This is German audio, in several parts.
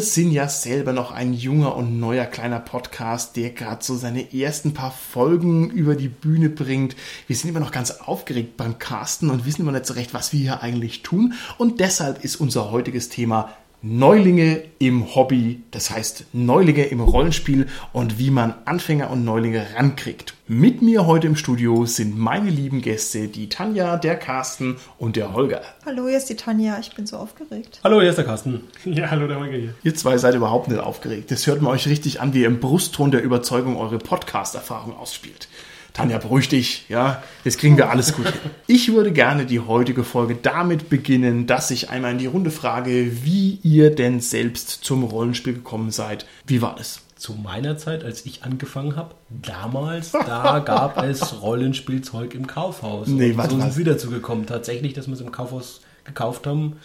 Wir sind ja selber noch ein junger und neuer kleiner Podcast, der gerade so seine ersten paar Folgen über die Bühne bringt. Wir sind immer noch ganz aufgeregt beim Casten und wissen immer nicht so recht, was wir hier eigentlich tun. Und deshalb ist unser heutiges Thema Neulinge im Hobby, das heißt Neulinge im Rollenspiel und wie man Anfänger und Neulinge rankriegt. Mit mir heute im Studio sind meine lieben Gäste, die Tanja, der Carsten und der Holger. Hallo, hier ist die Tanja, ich bin so aufgeregt. Hallo, hier ist der Carsten. Ja, hallo, der Holger hier. Ihr zwei seid überhaupt nicht aufgeregt. Das hört man euch richtig an, wie ihr im Brustton der Überzeugung eure Podcast-Erfahrung ausspielt. Tanja, beruhig dich, ja, jetzt kriegen wir alles gut. Ich würde gerne die heutige Folge damit beginnen, dass ich einmal in die Runde frage, wie ihr denn selbst zum Rollenspiel gekommen seid. Wie war das? Zu meiner Zeit, als ich angefangen habe, damals, da gab es Rollenspielzeug im Kaufhaus. Nee, warte, so sind wir dazu gekommen. Tatsächlich, dass wir es im Kaufhaus gekauft haben,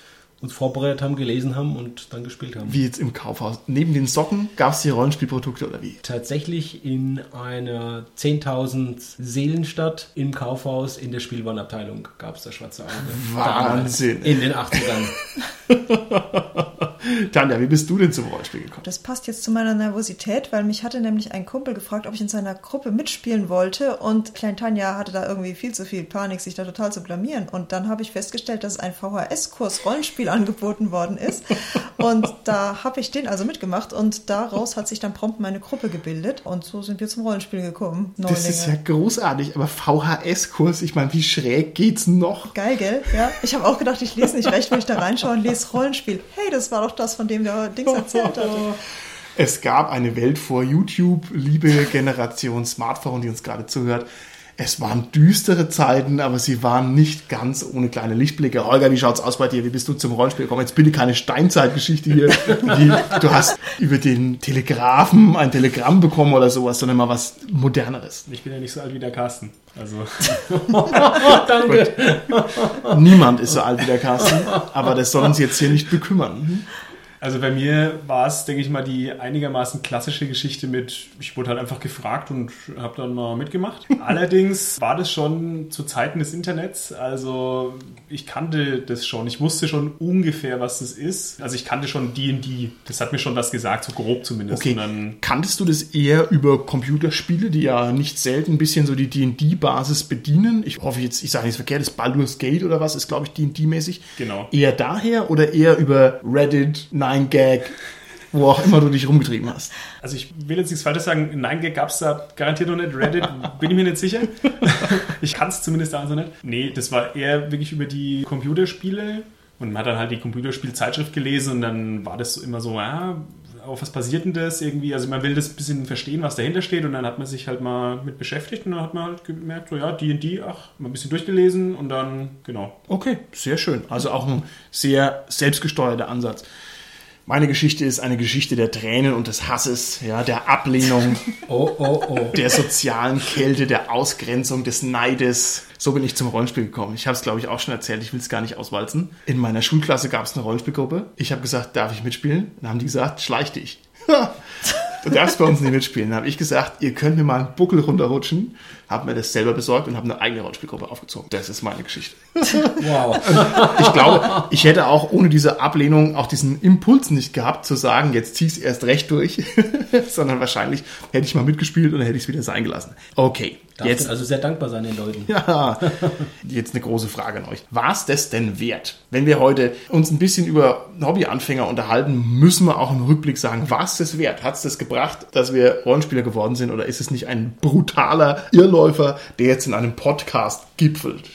uns vorbereitet haben, gelesen haben und dann gespielt haben. Wie jetzt im Kaufhaus. Neben den Socken gab es hier Rollenspielprodukte oder wie? Tatsächlich in einer 10.000 Seelenstadt im Kaufhaus in der Spielwarenabteilung gab es das schwarze Auge. Wahnsinn. In den 80ern. Tanja, wie bist du denn zum Rollenspiel gekommen? Das passt jetzt zu meiner Nervosität, weil mich hatte nämlich ein Kumpel gefragt, ob ich in seiner Gruppe mitspielen wollte und Klein Tanja hatte da irgendwie viel zu viel Panik, sich da total zu blamieren. Und dann habe ich festgestellt, dass ein VHS-Kurs Rollenspiel angeboten worden ist und da habe ich den also mitgemacht und daraus hat sich dann prompt meine Gruppe gebildet und so sind wir zum Rollenspiel gekommen. Das ist ja großartig, aber VHS-Kurs, ich meine, wie schräg geht's noch? Geil, gell? Ja, ich habe auch gedacht, ich lese nicht recht, wo ich da reinschaue und lese Rollenspiel. Hey, das war doch das, von dem der Dings erzählt hatte. Es gab eine Welt vor YouTube, liebe Generation Smartphone, die uns gerade zuhört. Es waren düstere Zeiten, aber sie waren nicht ganz ohne kleine Lichtblicke. Holger, wie schaut's aus bei dir? Wie bist du zum Rollenspiel gekommen? Jetzt bitte keine Steinzeitgeschichte hier. Die, du hast über den Telegrafen ein Telegramm bekommen oder sowas, sondern mal was Moderneres. Ich bin ja nicht so alt wie der Carsten. Also, Danke. Niemand ist so alt wie der Carsten, aber das soll uns jetzt hier nicht bekümmern. Also bei mir war es, denke ich mal, die einigermaßen klassische Geschichte mit, ich wurde halt einfach gefragt und habe dann mal mitgemacht. Allerdings war das schon zu Zeiten des Internets. Also ich kannte das schon. Ich wusste schon ungefähr, was das ist. Also ich kannte schon D&D. Das hat mir schon was gesagt, so grob zumindest. Okay, kanntest du das eher über Computerspiele, die ja nicht selten ein bisschen so die D&D-Basis bedienen? Ich hoffe jetzt, ich sage nichts verkehrtes, Baldur's Gate oder was ist, glaube ich, D&D-mäßig. Genau. Eher daher oder eher über Reddit, 9gag, wo auch immer du dich rumgetrieben hast? Also ich will jetzt nichts Falsches sagen. Nein, gab es da garantiert noch nicht. Reddit bin ich mir nicht sicher. ich kann es zumindest also nicht. Nee, das war eher wirklich über die Computerspiele. Und man hat dann halt die Computerspielzeitschrift gelesen und dann war das so immer so, ja, auf was passiert denn das irgendwie? Also man will das ein bisschen verstehen, was dahinter steht und dann hat man sich halt mal mit beschäftigt und dann hat man halt gemerkt, so ja, D&D, ach, mal ein bisschen durchgelesen und dann, genau. Okay, sehr schön. Also auch ein sehr selbstgesteuerter Ansatz. Meine Geschichte ist eine Geschichte der Tränen und des Hasses, ja, der Ablehnung, Oh, oh, oh. der sozialen Kälte, der Ausgrenzung, des Neides. So bin ich zum Rollenspiel gekommen. Ich habe es, glaube ich, auch schon erzählt. Ich will es gar nicht auswalzen. In meiner Schulklasse gab es eine Rollenspielgruppe. Ich habe gesagt, darf ich mitspielen? Dann haben die gesagt, schleich dich. du darfst bei uns nicht mitspielen. Dann habe ich gesagt, ihr könnt mir mal einen Buckel runterrutschen. Habe mir das selber besorgt und habe eine eigene Rollenspielgruppe aufgezogen. Das ist meine Geschichte. Wow. Ich glaube, ich hätte auch ohne diese Ablehnung auch diesen Impuls nicht gehabt, zu sagen, jetzt zieh's erst recht durch, sondern wahrscheinlich hätte ich mal mitgespielt und dann hätte ich es wieder sein gelassen. Okay, Darf jetzt, also sehr dankbar sein den Leuten. ja, jetzt eine große Frage an euch. War es das denn wert? Wenn wir heute uns ein bisschen über Hobbyanfänger unterhalten, müssen wir auch im Rückblick sagen, war es das wert? Hat es das gebracht, dass wir Rollenspieler geworden sind oder ist es nicht ein brutaler Irrläufer, der jetzt in einem Podcast gipfelt?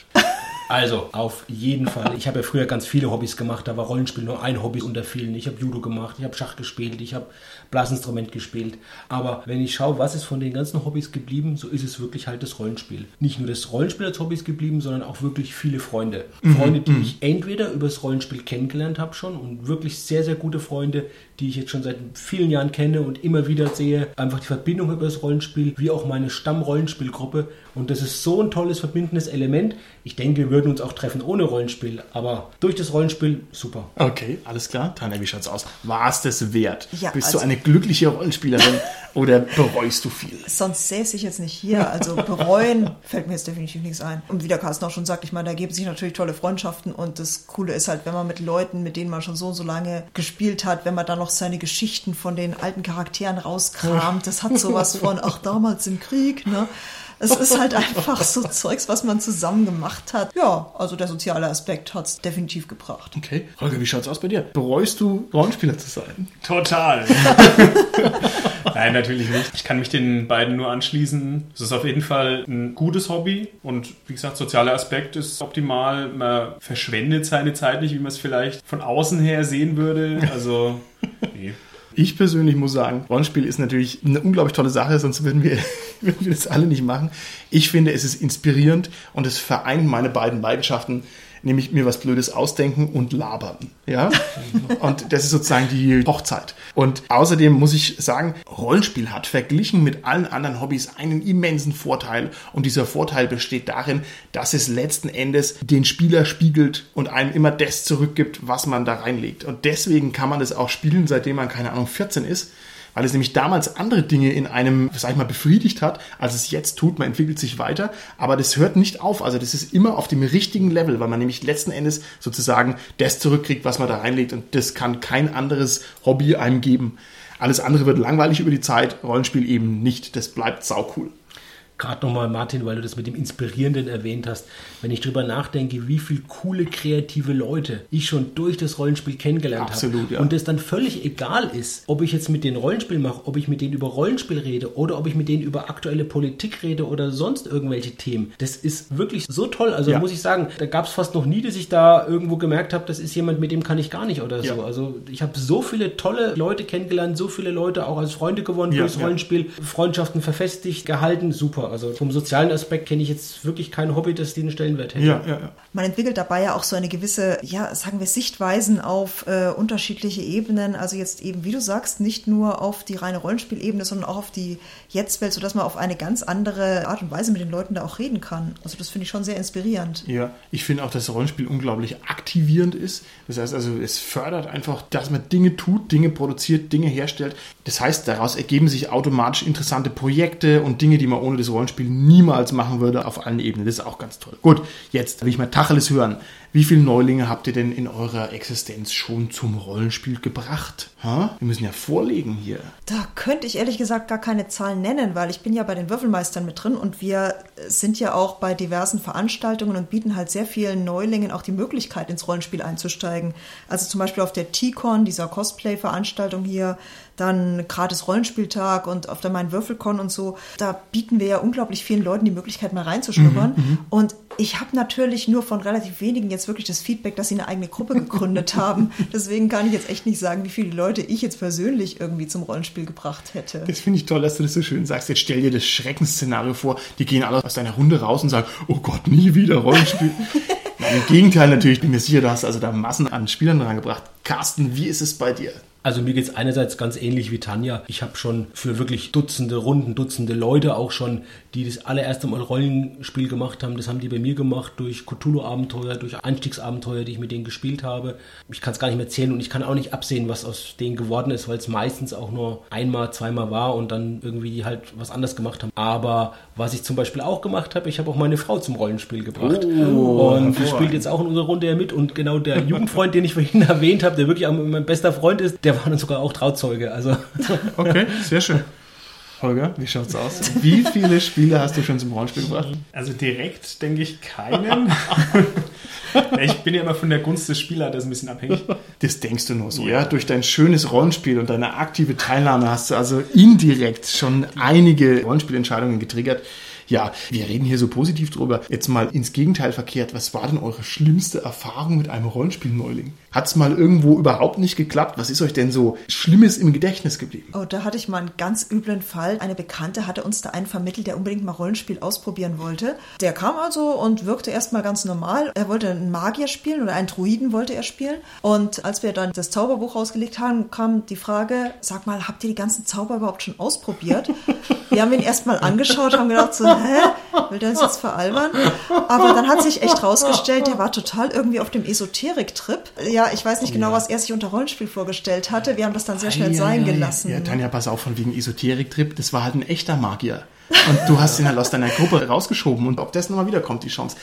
Also, auf jeden Fall. Ich habe ja früher ganz viele Hobbys gemacht. Da war Rollenspiel nur ein Hobby unter vielen. Ich habe Judo gemacht, ich habe Schach gespielt, ich habe Blasinstrument gespielt. Aber wenn ich schaue, was ist von den ganzen Hobbys geblieben, so ist es wirklich halt das Rollenspiel. Nicht nur das Rollenspiel als Hobbys geblieben, sondern auch wirklich viele Freunde. Freunde, die ich entweder über das Rollenspiel kennengelernt habe schon und wirklich sehr, sehr gute Freunde, die ich jetzt schon seit vielen Jahren kenne und immer wieder sehe. Einfach die Verbindung über das Rollenspiel, wie auch meine Stammrollenspielgruppe. Und das ist so ein tolles verbindendes Element. Ich denke wirklich, würden uns auch treffen ohne Rollenspiel, aber durch das Rollenspiel super. Okay, alles klar. Tanja, wie schaut's aus? War es das wert? Ja, Bist also- du eine glückliche Rollenspielerin oder bereust du viel? Sonst säße ich jetzt nicht hier. Also bereuen fällt mir jetzt definitiv nichts ein. Und wie der Carsten auch schon sagt, ich meine, da geben sich natürlich tolle Freundschaften und das Coole ist halt, wenn man mit Leuten, mit denen man schon so und so lange gespielt hat, wenn man dann noch seine Geschichten von den alten Charakteren rauskramt, das hat sowas von, ach, damals im Krieg, ne? Es ist halt einfach so Zeugs, was man zusammen gemacht hat. Ja, also der soziale Aspekt hat es definitiv gebracht. Okay. Holger, wie schaut's aus bei dir? Bereust du, Rollenspieler zu sein? Total. Nein, natürlich nicht. Ich kann mich den beiden nur anschließen. Es ist auf jeden Fall ein gutes Hobby und wie gesagt, sozialer Aspekt ist optimal. Man verschwendet seine Zeit nicht, wie man es vielleicht von außen her sehen würde. Also, nee. Ich persönlich muss sagen, Rollenspiel ist natürlich eine unglaublich tolle Sache, sonst würden wir, würden wir das alle nicht machen. Ich finde, es ist inspirierend und es vereint meine beiden Leidenschaften, nämlich mir was Blödes ausdenken und labern. Ja? Und das ist sozusagen die Hochzeit. Und außerdem muss ich sagen, Rollenspiel hat verglichen mit allen anderen Hobbys einen immensen Vorteil. Und dieser Vorteil besteht darin, dass es letzten Endes den Spieler spiegelt und einem immer das zurückgibt, was man da reinlegt. Und deswegen kann man das auch spielen, seitdem man, keine Ahnung, 14 ist weil es nämlich damals andere Dinge in einem, sag ich mal, befriedigt hat, als es jetzt tut. Man entwickelt sich weiter, aber das hört nicht auf. Also das ist immer auf dem richtigen Level, weil man nämlich letzten Endes sozusagen das zurückkriegt, was man da reinlegt und das kann kein anderes Hobby einem geben. Alles andere wird langweilig über die Zeit, Rollenspiel eben nicht. Das bleibt saucool. Gerade nochmal, Martin, weil du das mit dem Inspirierenden erwähnt hast. Wenn ich drüber nachdenke, wie viele coole, kreative Leute ich schon durch das Rollenspiel kennengelernt habe. Absolut, ja. Und es dann völlig egal ist, ob ich jetzt mit denen Rollenspiel mache, ob ich mit denen über Rollenspiel rede oder ob ich mit denen über aktuelle Politik rede oder sonst irgendwelche Themen. Das ist wirklich so toll. Also Ja. muss ich sagen, da gab es fast noch nie, dass ich da irgendwo gemerkt habe, das ist jemand, mit dem kann ich gar nicht oder Ja. so. Also ich habe so viele tolle Leute kennengelernt, so viele Leute auch als Freunde gewonnen durchs. Rollenspiel, Freundschaften verfestigt, gehalten, super. Also vom sozialen Aspekt kenne ich jetzt wirklich kein Hobby, das den Stellenwert hätte. Ja, ja, ja. Man entwickelt dabei ja auch so eine gewisse, ja, sagen wir, Sichtweisen auf äh, unterschiedliche Ebenen. Also jetzt eben, wie du sagst, nicht nur auf die reine Rollenspielebene, sondern auch auf die Jetztwelt, sodass man auf eine ganz andere Art und Weise mit den Leuten da auch reden kann. Also das finde ich schon sehr inspirierend. Ja, ich finde auch, dass Rollenspiel unglaublich aktivierend ist. Das heißt also, es fördert einfach, dass man Dinge tut, Dinge produziert, Dinge herstellt. Das heißt, daraus ergeben sich automatisch interessante Projekte und Dinge, die man ohne das Rollenspiel niemals machen würde auf allen Ebenen. Das ist auch ganz toll. Gut, jetzt will ich mal Tacheles hören. Wie viele Neulinge habt ihr denn in eurer Existenz schon zum Rollenspiel gebracht? Ha? Wir müssen ja vorlegen hier. Da könnte ich ehrlich gesagt gar keine Zahlen nennen, weil ich bin ja bei den Würfelmeistern mit drin und wir sind ja auch bei diversen Veranstaltungen und bieten halt sehr vielen Neulingen auch die Möglichkeit, ins Rollenspiel einzusteigen. Also zum Beispiel auf der T-Con, dieser Cosplay-Veranstaltung hier, dann gratis Rollenspieltag und auf der Mein Würfelcon und so. Da bieten wir ja unglaublich vielen Leuten die Möglichkeit, mal reinzuschnuppern. und ich habe natürlich nur von relativ wenigen jetzt wirklich das Feedback, dass sie eine eigene Gruppe gegründet haben. Deswegen kann ich jetzt echt nicht sagen, wie viele Leute ich jetzt persönlich irgendwie zum Rollenspiel gebracht hätte. Das finde ich toll, dass du das so schön sagst. Jetzt stell dir das Schreckensszenario vor. Die gehen alle aus deiner Runde raus und sagen, oh Gott, nie wieder Rollenspiel. Nein, Im Gegenteil natürlich, ich bin mir sicher, du hast also da Massen an Spielern dran gebracht. Carsten, wie ist es bei dir? Also mir geht es einerseits ganz ähnlich wie Tanja. Ich habe schon für wirklich Dutzende Runden, Dutzende Leute auch schon, die das allererste Mal Rollenspiel gemacht haben. Das haben die bei mir gemacht durch Cthulhu-Abenteuer, durch Einstiegsabenteuer, die ich mit denen gespielt habe. Ich kann es gar nicht mehr zählen und ich kann auch nicht absehen, was aus denen geworden ist, weil es meistens auch nur einmal, zweimal war und dann irgendwie halt was anders gemacht haben. Aber was ich zum Beispiel auch gemacht habe, ich habe auch meine Frau zum Rollenspiel gebracht. Oh, und die spielt jetzt auch in unserer Runde ja mit und genau der Jugendfreund, den ich vorhin erwähnt habe, der wirklich auch mein bester Freund ist, der war dann sogar auch Trauzeuge. Also Okay, sehr schön. Holger, wie schaut's aus? Wie viele Spiele hast du schon zum Rollenspiel gebracht? Also direkt denke ich keinen. ich bin ja immer von der Gunst des Spielers ein bisschen abhängig. Das denkst du nur so, ja? Durch dein schönes Rollenspiel und deine aktive Teilnahme hast du also indirekt schon einige Rollenspielentscheidungen getriggert. Ja, wir reden hier so positiv drüber. Jetzt mal ins Gegenteil verkehrt. Was war denn eure schlimmste Erfahrung mit einem Rollenspiel-Neuling? Hat's mal irgendwo überhaupt nicht geklappt? Was ist euch denn so Schlimmes im Gedächtnis geblieben? Oh, da hatte ich mal einen ganz üblen Fall. Eine Bekannte hatte uns da einen vermittelt, der unbedingt mal Rollenspiel ausprobieren wollte. Der kam also und wirkte erstmal ganz normal. Er wollte einen Magier spielen oder einen Druiden wollte er spielen. Und als wir dann das Zauberbuch rausgelegt haben, kam die Frage, sag mal, habt ihr die ganzen Zauber überhaupt schon ausprobiert? Wir haben ihn erstmal angeschaut, haben gedacht so, hä, will der uns jetzt veralbern? Aber dann hat sich echt rausgestellt, der war total irgendwie auf dem Esoterik-Trip. Ja, ich weiß nicht genau, was er sich unter Rollenspiel vorgestellt hatte. Wir haben das dann sehr schnell sein gelassen. Ja, Tanja, pass auf, von wegen Esoterik-Trip, das war halt ein echter Magier. Und du hast ihn halt aus deiner Gruppe rausgeschoben und ob das nochmal wiederkommt, die Chance.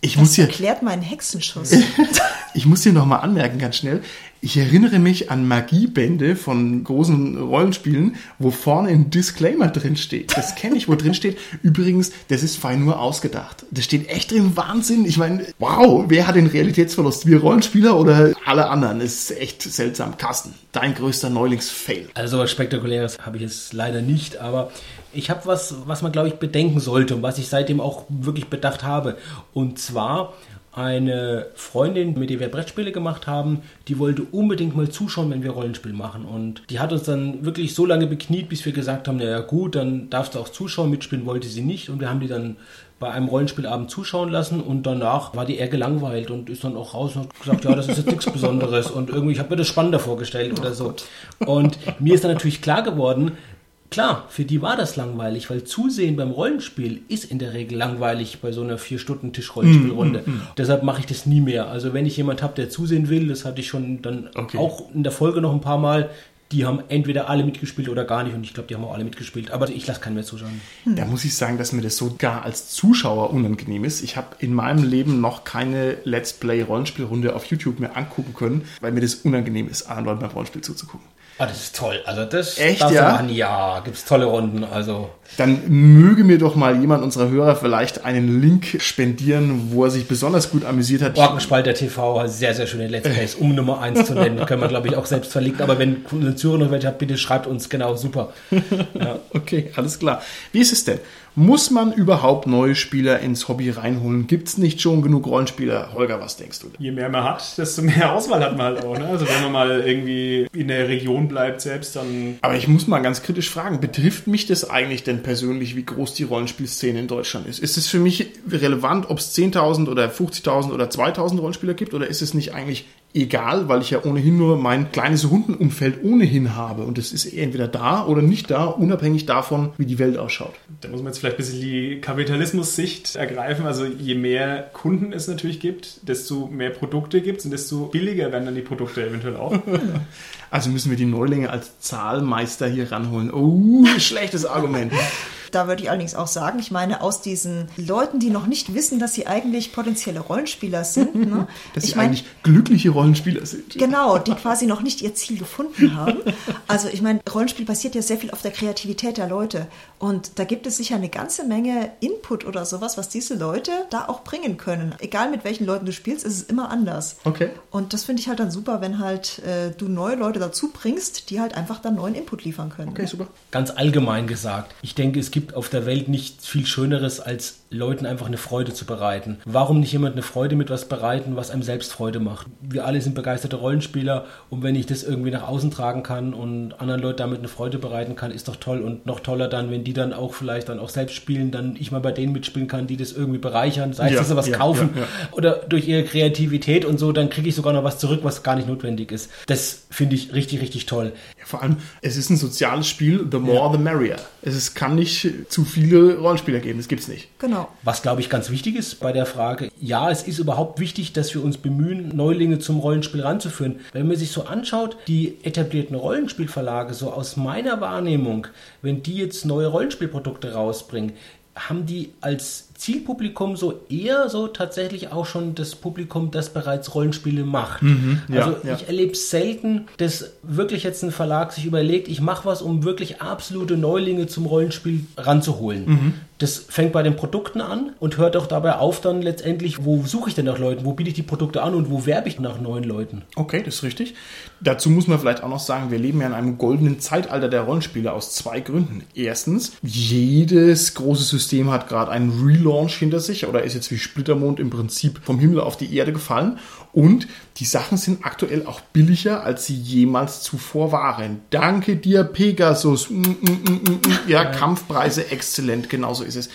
Ich muss Das hier, erklärt meinen Hexenschuss. ich muss hier nochmal anmerken, ganz schnell. Ich erinnere mich an Magiebände von großen Rollenspielen, wo vorne ein Disclaimer drin steht. Das kenne ich, wo drin steht. Übrigens, das ist fein nur ausgedacht. Das steht echt drin. Wahnsinn. Ich meine, wow, wer hat den Realitätsverlust? Wir Rollenspieler oder alle anderen? Das ist echt seltsam. Carsten, dein größter Neulingsfail. Also was Spektakuläres habe ich jetzt leider nicht, aber ich habe was, was man glaube ich bedenken sollte und was ich seitdem auch wirklich bedacht habe. Und zwar eine Freundin, mit der wir Brettspiele gemacht haben, die wollte unbedingt mal zuschauen, wenn wir Rollenspiel machen. Und die hat uns dann wirklich so lange bekniet, bis wir gesagt haben, naja gut, dann darfst du auch zuschauen, mitspielen wollte sie nicht. Und wir haben die dann bei einem Rollenspielabend zuschauen lassen und danach war die eher gelangweilt und ist dann auch raus und hat gesagt, ja, das ist jetzt nichts Besonderes und irgendwie, ich habe mir das spannender vorgestellt oder so. Und mir ist dann natürlich klar geworden, Klar, für die war das langweilig, weil Zusehen beim Rollenspiel ist in der Regel langweilig bei so einer vier Stunden Tisch-Rollenspielrunde. Deshalb mache ich das nie mehr. Also wenn ich jemand habe, der zusehen will, das hatte ich schon dann Okay. auch in der Folge noch ein paar Mal, die haben entweder alle mitgespielt oder gar nicht und ich glaube, die haben auch alle mitgespielt. Aber ich lasse keinen mehr zuschauen. Da muss ich sagen, dass mir das sogar als Zuschauer unangenehm ist. Ich habe in meinem Leben noch keine Let's Play Rollenspielrunde auf YouTube mehr angucken können, weil mir das unangenehm ist, anderen beim Rollenspiel zuzugucken. Ah, das ist toll. Also das Echt, ja? machen. Ja, gibt's tolle Runden. Also Dann möge mir doch mal jemand unserer Hörer vielleicht einen Link spendieren, wo er sich besonders gut amüsiert hat. Orkenspalter TV, sehr, sehr schöne Let's Plays, um Nummer 1 zu nennen. Können wir, glaube ich, auch selbst verlinken. Aber wenn ein Zürich noch welche hat, bitte schreibt uns. Genau, super. Okay, alles klar. Wie ist es denn? Muss man überhaupt neue Spieler ins Hobby reinholen? Gibt es nicht schon genug Rollenspieler? Holger, was denkst du? Je mehr man hat, desto mehr Auswahl hat man halt auch. Ne? Also wenn man mal irgendwie in der Region bleibt selbst, dann Aber ich muss mal ganz kritisch fragen, betrifft mich das eigentlich denn persönlich, wie groß die Rollenspielszene in Deutschland ist? Ist es für mich relevant, ob es 10.000 oder 50.000 oder 2.000 Rollenspieler gibt oder ist es nicht eigentlich egal, weil ich ja ohnehin nur mein kleines Rundenumfeld ohnehin habe und es ist entweder da oder nicht da, unabhängig davon, wie die Welt ausschaut? Da muss man jetzt vielleicht ein bisschen die Kapitalismus-Sicht ergreifen. Also je mehr Kunden es natürlich gibt, desto mehr Produkte gibt es und desto billiger werden dann die Produkte eventuell auch. Also müssen wir die Neulinge als Zahlmeister hier ranholen. Oh, schlechtes Argument. Da würde ich allerdings auch sagen, ich meine, aus diesen Leuten, die noch nicht wissen, dass sie eigentlich potenzielle Rollenspieler sind, ne? Dass ich sie meine, eigentlich glückliche Rollenspieler sind. Genau, die quasi noch nicht ihr Ziel gefunden haben. Also ich meine, Rollenspiel basiert ja sehr viel auf der Kreativität der Leute. Und da gibt es sicher eine ganze Menge Input oder sowas, was diese Leute da auch bringen können. Egal mit welchen Leuten du spielst, ist es immer anders. Okay. Und das finde ich halt dann super, wenn halt äh, du neue Leute dazu bringst, die halt einfach dann neuen Input liefern können. Okay, super. Ganz allgemein gesagt, ich denke, es gibt auf der Welt nichts viel Schöneres, als Leuten einfach eine Freude zu bereiten. Warum nicht jemand eine Freude mit was bereiten, was einem selbst Freude macht? Wir alle sind begeisterte Rollenspieler und wenn ich das irgendwie nach außen tragen kann und anderen Leuten damit eine Freude bereiten kann, ist doch toll und noch toller dann, wenn die dann auch vielleicht dann auch selbst spielen, dann ich mal bei denen mitspielen kann, die das irgendwie bereichern, sei es, Ja, dass sie was ja, kaufen ja, ja. oder durch ihre Kreativität und so, dann kriege ich sogar noch was zurück, was gar nicht notwendig ist. Das finde ich richtig, richtig toll. Ja, vor allem, es ist ein soziales Spiel, the more the merrier. Es ist, kann nicht zu viele Rollenspieler geben, das gibt's nicht. Genau. Was, glaube ich, ganz wichtig ist bei der Frage, ja, es ist überhaupt wichtig, dass wir uns bemühen, Neulinge zum Rollenspiel ranzuführen. Wenn man sich so anschaut, die etablierten Rollenspielverlage, so aus meiner Wahrnehmung, wenn die jetzt neue Rollenspielprodukte rausbringen, haben die als Zielpublikum so eher so tatsächlich auch schon das Publikum, das bereits Rollenspiele macht. ja, also ja. ich erlebe selten, dass wirklich jetzt ein Verlag sich überlegt, ich mache was, um wirklich absolute Neulinge zum Rollenspiel ranzuholen. Mhm. Das fängt bei den Produkten an und hört auch dabei auf dann letztendlich, wo suche ich denn nach Leuten, wo biete ich die Produkte an und wo werbe ich nach neuen Leuten. Okay, das ist richtig. Dazu muss man vielleicht auch noch sagen, wir leben ja in einem goldenen Zeitalter der Rollenspiele aus zwei Gründen. Erstens, jedes große System hat gerade einen Relaunch hinter sich oder ist jetzt wie Splittermond im Prinzip vom Himmel auf die Erde gefallen. Und die Sachen sind aktuell auch billiger, als sie jemals zuvor waren. Danke dir, Pegasus. Mm, mm, mm. Ja, Kampfpreise exzellent, genauso ist es.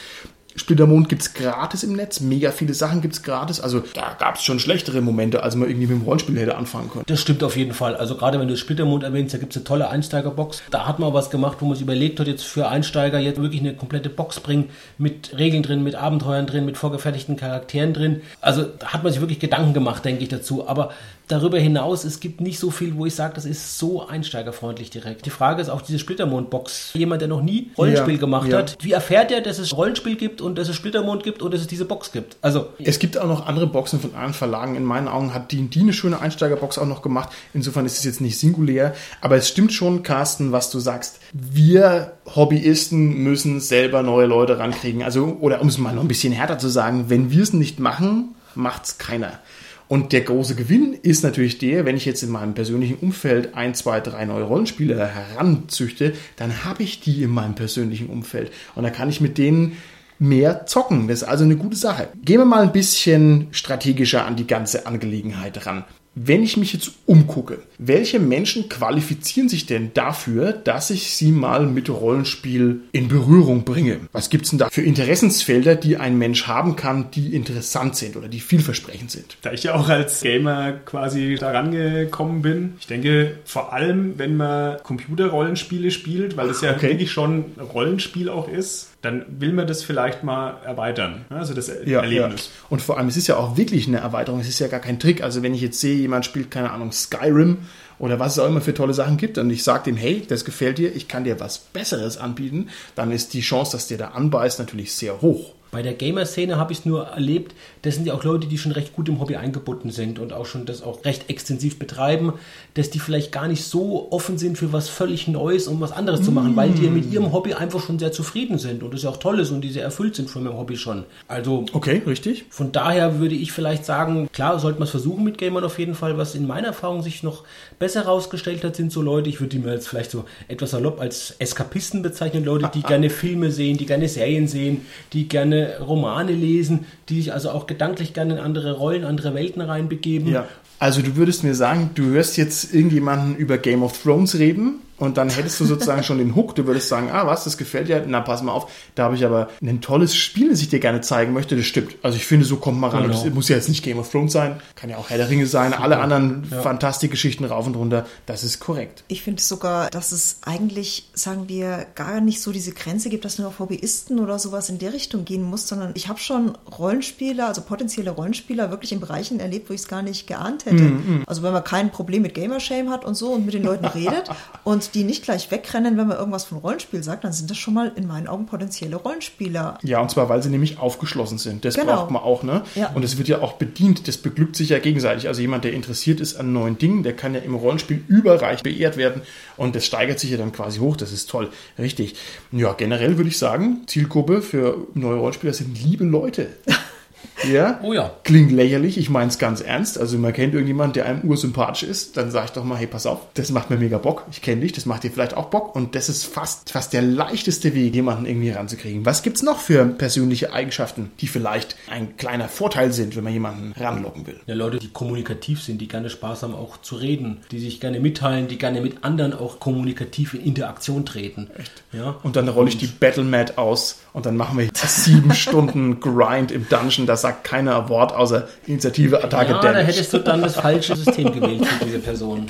Splittermond gibt's gratis im Netz, mega viele Sachen gibt's gratis. Also da gab's schon schlechtere Momente, als man irgendwie mit dem Rollenspiel hätte anfangen können. Das stimmt auf jeden Fall. Also gerade wenn du Splittermond erwähnst, da gibt's eine tolle Einsteigerbox. Da hat man was gemacht, wo man sich überlegt hat, jetzt für Einsteiger jetzt wirklich eine komplette Box bringen, mit Regeln drin, mit Abenteuern drin, mit vorgefertigten Charakteren drin. Also da hat man sich wirklich Gedanken gemacht, denke ich dazu. Aber darüber hinaus, es gibt nicht so viel, wo ich sage, das ist so einsteigerfreundlich direkt. Die Frage ist auch diese Splittermond-Box. Jemand, der noch nie Rollenspiel Ja, gemacht ja. hat, wie erfährt er, dass es Rollenspiel gibt und dass es Splittermond gibt und dass es diese Box gibt? Also Es gibt auch noch andere Boxen von anderen Verlagen. In meinen Augen hat die, eine schöne Einsteigerbox auch noch gemacht. Insofern ist es jetzt nicht singulär. Aber es stimmt schon, Carsten, was du sagst. Wir Hobbyisten müssen selber neue Leute rankriegen. Also, oder um es mal noch ein bisschen härter zu sagen, wenn wir es nicht machen, macht's keiner. Und der große Gewinn ist natürlich der, wenn ich jetzt in meinem persönlichen Umfeld ein, zwei, drei neue Rollenspieler heranzüchte, dann habe ich die in meinem persönlichen Umfeld. Und dann kann ich mit denen mehr zocken. Das ist also eine gute Sache. Gehen wir mal ein bisschen strategischer an die ganze Angelegenheit ran. Wenn ich mich jetzt umgucke, welche Menschen qualifizieren sich denn dafür, dass ich sie mal mit Rollenspiel in Berührung bringe? Was gibt's denn da für Interessensfelder, die ein Mensch haben kann, die interessant sind oder die vielversprechend sind? Da ich ja auch als Gamer quasi da rangekommen bin, ich denke vor allem, wenn man Computerrollenspiele spielt, weil es ja Okay. wirklich schon ein Rollenspiel auch ist, dann will man das vielleicht mal erweitern. Also das Erlebnis. Und vor allem, es ist ja auch wirklich eine Erweiterung. Es ist ja gar kein Trick. Also wenn ich jetzt sehe, jemand spielt, keine Ahnung, Skyrim oder was es auch immer für tolle Sachen gibt und ich sage dem, hey, das gefällt dir, ich kann dir was Besseres anbieten, dann ist die Chance, dass der da anbeißt, natürlich sehr hoch. Bei der Gamer-Szene habe ich es nur erlebt, das sind ja auch Leute, die schon recht gut im Hobby eingebunden sind und auch schon das auch recht extensiv betreiben, dass die vielleicht gar nicht so offen sind für was völlig Neues, um was anderes zu machen, weil die mit ihrem Hobby einfach schon sehr zufrieden sind und das ja auch toll ist und die sehr erfüllt sind von ihrem Hobby schon. Also Okay, richtig? von daher würde ich vielleicht sagen, klar, sollte man es versuchen mit Gamern auf jeden Fall. Was in meiner Erfahrung sich noch besser herausgestellt hat, sind so Leute, ich würde die mal jetzt vielleicht so etwas salopp als Eskapisten bezeichnen, Leute, die gerne Filme sehen, die gerne Serien sehen, die gerne Romane lesen, die sich also auch gedanklich gerne in andere Rollen, andere Welten reinbegeben. Ja. Also du würdest mir sagen, du hörst jetzt irgendjemanden über Game of Thrones reden und dann hättest du sozusagen schon den Hook. Du würdest sagen, ah was, das gefällt dir. Na, pass mal auf, da habe ich aber ein tolles Spiel, das ich dir gerne zeigen möchte. Das stimmt. Also ich finde, so kommt man ran. Genau. Und das muss ja jetzt nicht Game of Thrones sein, kann ja auch Herr der Ringe sein, alle anderen Fantastikgeschichten rauf und runter. Das ist korrekt. Ich finde sogar, dass es eigentlich, sagen wir, gar nicht so diese Grenze gibt, dass nur auf Hobbyisten oder sowas in der Richtung gehen muss, sondern ich habe schon Rollenspieler, also potenzielle Rollenspieler, wirklich in Bereichen erlebt, wo ich es gar nicht geahnt hätte. Also wenn man kein Problem mit Gamershame hat und so und mit den Leuten redet und die nicht gleich wegrennen, wenn man irgendwas von Rollenspiel sagt, dann sind das schon mal in meinen Augen potenzielle Rollenspieler. Ja, und zwar, weil sie nämlich aufgeschlossen sind. Das Genau. braucht man auch, ne? Ja. Und es wird ja auch bedient. Das beglückt sich ja gegenseitig. Also jemand, der interessiert ist an neuen Dingen, der kann ja im Rollenspiel überreich beehrt werden. Und das steigert sich ja dann quasi hoch. Das ist toll. Richtig. Ja, generell würde ich sagen, Zielgruppe für neue Rollenspieler sind liebe Leute. Ja? Oh ja. Klingt lächerlich, ich meine es ganz ernst. Also man kennt irgendjemanden, der einem ursympathisch ist, dann sage ich doch mal, hey, pass auf, das macht mir mega Bock. Ich kenne dich, das macht dir vielleicht auch Bock. Und das ist fast, fast der leichteste Weg, jemanden irgendwie ranzukriegen. Was gibt's noch für persönliche Eigenschaften, die vielleicht ein kleiner Vorteil sind, wenn man jemanden ranlocken will? Ja, Leute, die kommunikativ sind, die gerne Spaß haben, auch zu reden, die sich gerne mitteilen, die gerne mit anderen auch kommunikativ in Interaktion treten. Echt? Ja. Und dann rolle ich die Battle Mat aus und dann machen wir sieben Stunden Grind im Dungeon. Da sagt keiner ein Wort außer Initiative, Attacke, Ja, da Damage. hättest du dann das falsche System gewählt für diese Person.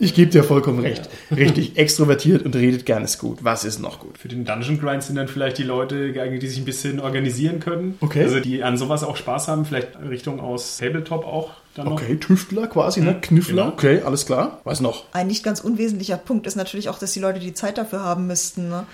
Ich gebe dir vollkommen recht. Richtig, extrovertiert und redet gerne ist gut. Was ist noch gut? Für den Dungeon Grind sind dann vielleicht die Leute geeignet, die sich ein bisschen organisieren können. Okay. Also die an sowas auch Spaß haben, vielleicht Richtung aus Tabletop auch dann noch. Okay, Tüftler quasi, ne? Kniffler. genau. Okay, alles klar. Was noch? Ein nicht ganz unwesentlicher Punkt ist natürlich auch, dass die Leute die Zeit dafür haben müssten. Ne?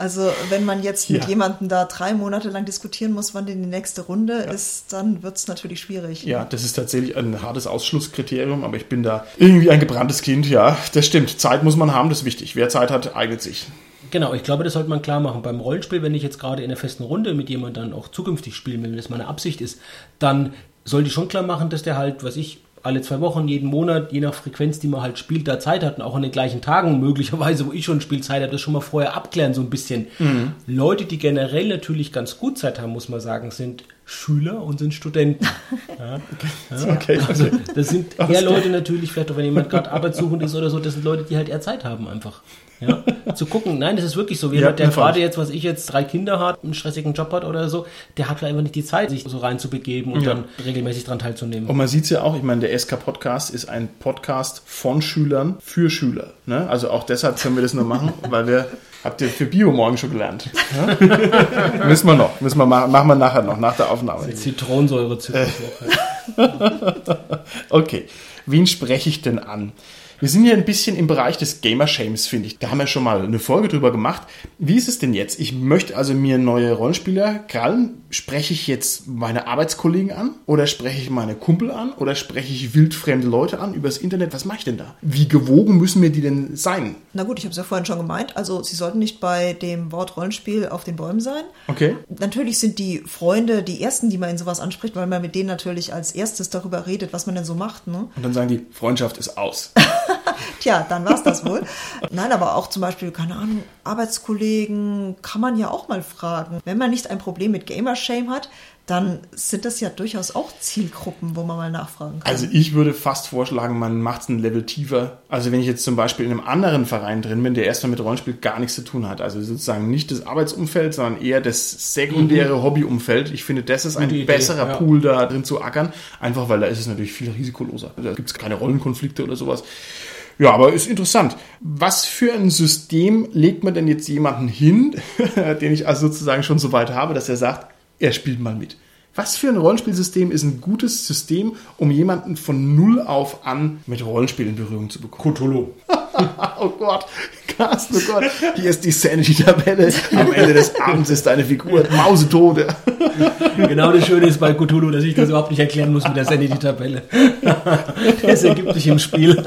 Also wenn man jetzt mit Ja. jemandem da drei Monate lang diskutieren muss, wann denn die nächste Runde ist, dann wird es natürlich schwierig. Ja, das ist tatsächlich ein hartes Ausschlusskriterium, aber ich bin da irgendwie ein gebranntes Kind. Ja, das stimmt. Zeit muss man haben, das ist wichtig. Wer Zeit hat, eignet sich. Genau, ich glaube, das sollte man klar machen. Beim Rollenspiel, wenn ich jetzt gerade in einer festen Runde mit jemandem dann auch zukünftig spielen will, wenn das meine Absicht ist, dann sollte ich schon klar machen, dass der halt, was ich, alle zwei Wochen, jeden Monat, je nach Frequenz, die man halt spielt, da Zeit hat und auch an den gleichen Tagen möglicherweise, wo ich schon Spielzeit habe, das schon mal vorher abklären, so ein bisschen. Leute, die generell natürlich ganz gut Zeit haben, muss man sagen, sind Schüler und sind Studenten. Ja, ja. Okay. Also das sind eher Leute natürlich, vielleicht auch wenn jemand gerade arbeitssuchend ist oder so, das sind Leute, die halt eher Zeit haben einfach. Ja, zu gucken, nein, das ist wirklich so. Jemand, der gerade jetzt, was ich jetzt, drei Kinder hat, einen stressigen Job hat oder so, der hat einfach nicht die Zeit, sich so reinzubegeben und dann regelmäßig dran teilzunehmen. Und man sieht es ja auch, ich meine, der SK-Podcast ist ein Podcast von Schülern für Schüler. Ne? Also auch deshalb können wir das nur machen, weil wir, habt ihr für Bio morgen schon gelernt. Ja? müssen wir noch, müssen wir machen, machen wir nachher noch, nach der Aufnahme. Zitronensäure Äh. Okay, wen spreche ich denn an? Wir sind hier ein bisschen im Bereich des Gamer-Shames, finde ich. Da haben wir schon mal eine Folge drüber gemacht. Wie ist es denn jetzt? Ich möchte also mir neue Rollenspieler krallen. Spreche ich jetzt meine Arbeitskollegen an? Oder spreche ich meine Kumpel an? Oder spreche ich wildfremde Leute an übers Internet? Was mache ich denn da? Wie gewogen müssen mir die denn sein? Na gut, ich habe es ja vorhin schon gemeint. Also Sie sollten nicht bei dem Wort Rollenspiel auf den Bäumen sein. Okay. Natürlich sind die Freunde die ersten, die man in sowas anspricht, weil man mit denen natürlich als erstes darüber redet, was man denn so macht. Ne? Und dann sagen die, Freundschaft ist aus. Tja, dann war's das wohl. Nein, aber auch zum Beispiel, keine Ahnung, Arbeitskollegen kann man ja auch mal fragen. Wenn man nicht ein Problem mit Gamershame hat, dann sind das ja durchaus auch Zielgruppen, wo man mal nachfragen kann. Also ich würde fast vorschlagen, man macht es ein Level tiefer. Also wenn ich jetzt zum Beispiel in einem anderen Verein drin bin, der erstmal mit Rollenspiel gar nichts zu tun hat. Also sozusagen nicht das Arbeitsumfeld, sondern eher das sekundäre Hobbyumfeld. Ich finde, das ist ein Mhm. Idee, besserer ja. Pool, da drin zu ackern. Einfach weil da ist es natürlich viel risikoloser. Da gibt es keine Rollenkonflikte oder sowas. Ja, aber ist interessant. Was für ein System legt man denn jetzt jemanden hin, den ich also sozusagen schon so weit habe, dass er sagt, er spielt mal mit? Was für ein Rollenspielsystem ist ein gutes System, um jemanden von null auf an mit Rollenspiel in Berührung zu bekommen? Cthulhu. Oh Gott, Carsten, oh Gott, hier ist die Sanity-Tabelle. Am Ende des Abends ist deine Figur mausetot. Genau das Schöne ist bei Cthulhu, dass ich das überhaupt nicht erklären muss mit der Sanity-Tabelle. Das ergibt sich im Spiel.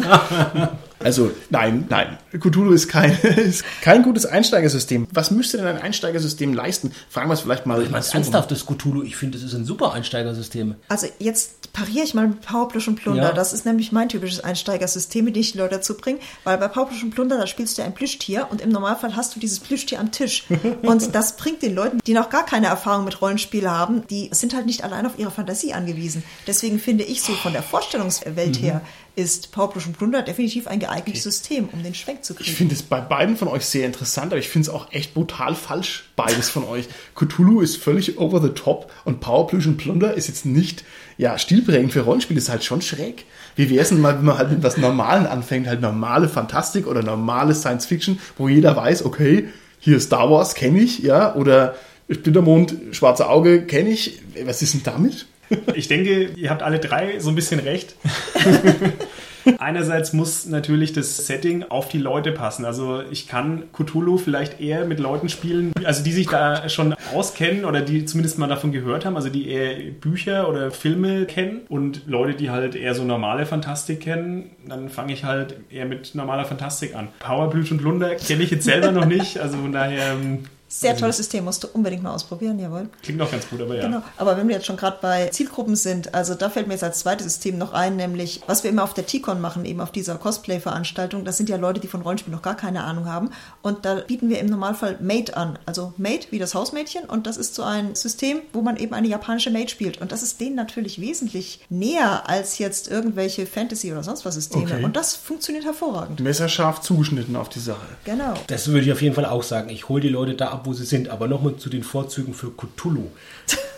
Also nein, nein. Cthulhu ist kein, ist kein gutes Einsteigersystem. Was müsste denn ein Einsteigersystem leisten? Fragen wir es vielleicht mal. Ich meine, ernsthaftes Cthulhu, ich finde, das ist ein super Einsteigersystem. Also jetzt pariere ich mal mit Powerplus und Plunder. Ja. Das ist nämlich mein typisches Einsteigersystem, mit dem ich die Leute dazu bringe. Weil bei Powerplus und Plunder, da spielst du ein Plüschtier und im Normalfall hast du dieses Plüschtier am Tisch. Und das bringt den Leuten, die noch gar keine Erfahrung mit Rollenspiel haben, die sind halt nicht allein auf ihre Fantasie angewiesen. Deswegen finde ich so von der Vorstellungswelt her ist Powerplus und Plunder definitiv ein geeignetes System, um den Schwenk zu Ich kriegen. finde es bei beiden von euch sehr interessant, aber ich finde es auch echt brutal falsch, beides von euch. Cthulhu ist völlig over the top und Power Plüsch und Plunder ist jetzt nicht, ja, stilprägend für Rollenspiel, ist halt schon schräg. Wie wäre es denn mal, wenn man halt mit was Normalen anfängt, halt normale Fantastik oder normale Science Fiction, wo jeder weiß, okay, hier Star Wars kenne ich, ja, oder Splittermond, Schwarze Auge kenne ich. Was ist denn damit? Ich denke, ihr habt alle drei so ein bisschen recht. Einerseits muss natürlich das Setting auf die Leute passen. Also ich kann Cthulhu vielleicht eher mit Leuten spielen, also die sich da schon auskennen oder die zumindest mal davon gehört haben, also die eher Bücher oder Filme kennen und Leute, die halt eher so normale Fantastik kennen, dann fange ich halt eher mit normaler Fantastik an. Powerblüt und Lunder kenne ich jetzt selber noch nicht, also von daher ähm, Sehr tolles System, musst du unbedingt mal ausprobieren, jawohl. klingt auch ganz gut, aber ja. Genau. Aber wenn wir jetzt schon gerade bei Zielgruppen sind, also da fällt mir jetzt als zweites System noch ein, nämlich was wir immer auf der T-Con machen, eben auf dieser Cosplay-Veranstaltung, das sind ja Leute, die von Rollenspiel noch gar keine Ahnung haben. Und da bieten wir im Normalfall Maid an. Also Maid wie das Hausmädchen und das ist so ein System, wo man eben eine japanische Maid spielt. Und das ist denen natürlich wesentlich näher als jetzt irgendwelche Fantasy- oder sonst was Systeme. Okay. Und das funktioniert hervorragend. Messerscharf zugeschnitten auf die Sache. Genau. Das würde ich auf jeden Fall auch sagen. Ich hole die Leute da ab, wo sie sind. Aber nochmal zu den Vorzügen für Cthulhu.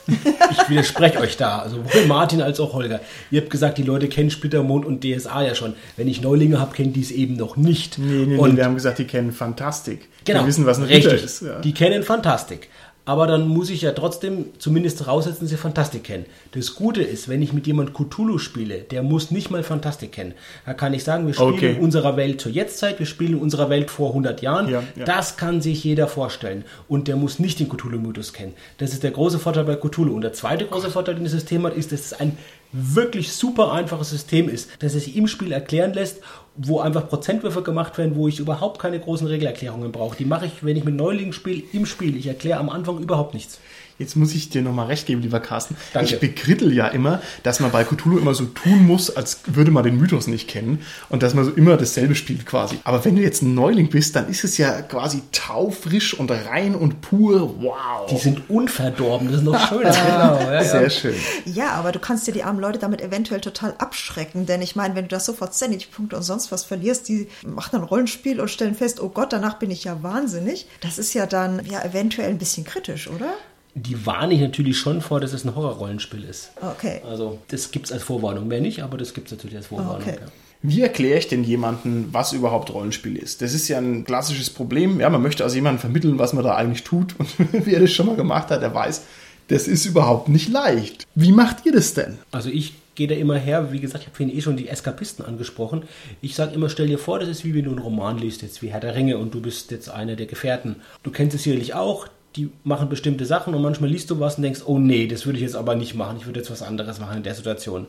Ich widerspreche euch da. Also sowohl Martin als auch Holger. Ihr habt gesagt, die Leute kennen Splittermond und DSA ja schon. Wenn ich Neulinge habe, kennen die es eben noch nicht. Nee, nee, und nee, wir haben gesagt, die kennen Fantastik. Genau. Die wissen, was ein Richtig. Ritter ist. Ja. Die kennen Fantastik. Aber dann muss ich ja trotzdem zumindest voraussetzen, dass sie Fantastik kennen. Das Gute ist, wenn ich mit jemand Cthulhu spiele, der muss nicht mal Fantastik kennen. Da kann ich sagen, wir spielen Okay. in unserer Welt zur Jetztzeit, wir spielen in unserer Welt vor 100 Jahren. Ja, ja. Das kann sich jeder vorstellen. Und der muss nicht den Cthulhu-Mythos kennen. Das ist der große Vorteil bei Cthulhu. Und der zweite große Vorteil, den das System hat, ist, dass es ein wirklich super einfaches System ist, dass es sich im Spiel erklären lässt, wo einfach Prozentwürfe gemacht werden, wo ich überhaupt keine großen Regelerklärungen brauche. Die mache ich, wenn ich mit Neulingen spiele, im Spiel. Ich erkläre am Anfang überhaupt nichts. Jetzt muss ich dir nochmal recht geben, lieber Carsten. Danke. Ich bekrittel ja immer, dass man bei Cthulhu immer so tun muss, als würde man den Mythos nicht kennen und dass man so immer dasselbe spielt quasi. Aber wenn du jetzt ein Neuling bist, dann ist es ja quasi taufrisch und rein und pur. Wow. Die sind unverdorben, das ist noch schön. genau, ja, ja. Sehr schön. Ja, aber du kannst dir die armen Leute damit eventuell total abschrecken, denn ich meine, wenn du das sofort Sanity-Punkte und sonst was verlierst, die machen dann ein Rollenspiel und stellen fest, oh Gott, danach bin ich ja wahnsinnig. Das ist ja dann ja eventuell ein bisschen kritisch, oder? Die warne ich natürlich schon vor, dass es ein Horrorrollenspiel ist. Okay. Also das gibt es als Vorwarnung. Mehr nicht, aber das gibt es natürlich als Vorwarnung. Okay. Ja. Wie erkläre ich denn jemandem, was überhaupt Rollenspiel ist? Das ist ja ein klassisches Problem. Ja, man möchte also jemandem vermitteln, was man da eigentlich tut. Und wer das schon mal gemacht hat, der weiß, das ist überhaupt nicht leicht. Wie macht ihr das denn? Also ich gehe da immer her, wie gesagt, ich habe vorhin eh schon die Eskapisten angesprochen. Ich sage immer, stell dir vor, das ist wie wenn du einen Roman liest, jetzt wie Herr der Ringe und du bist jetzt einer der Gefährten. Du kennst es sicherlich auch, die machen bestimmte Sachen und manchmal liest du was und denkst, oh nee, das würde ich jetzt aber nicht machen, ich würde jetzt was anderes machen in der Situation.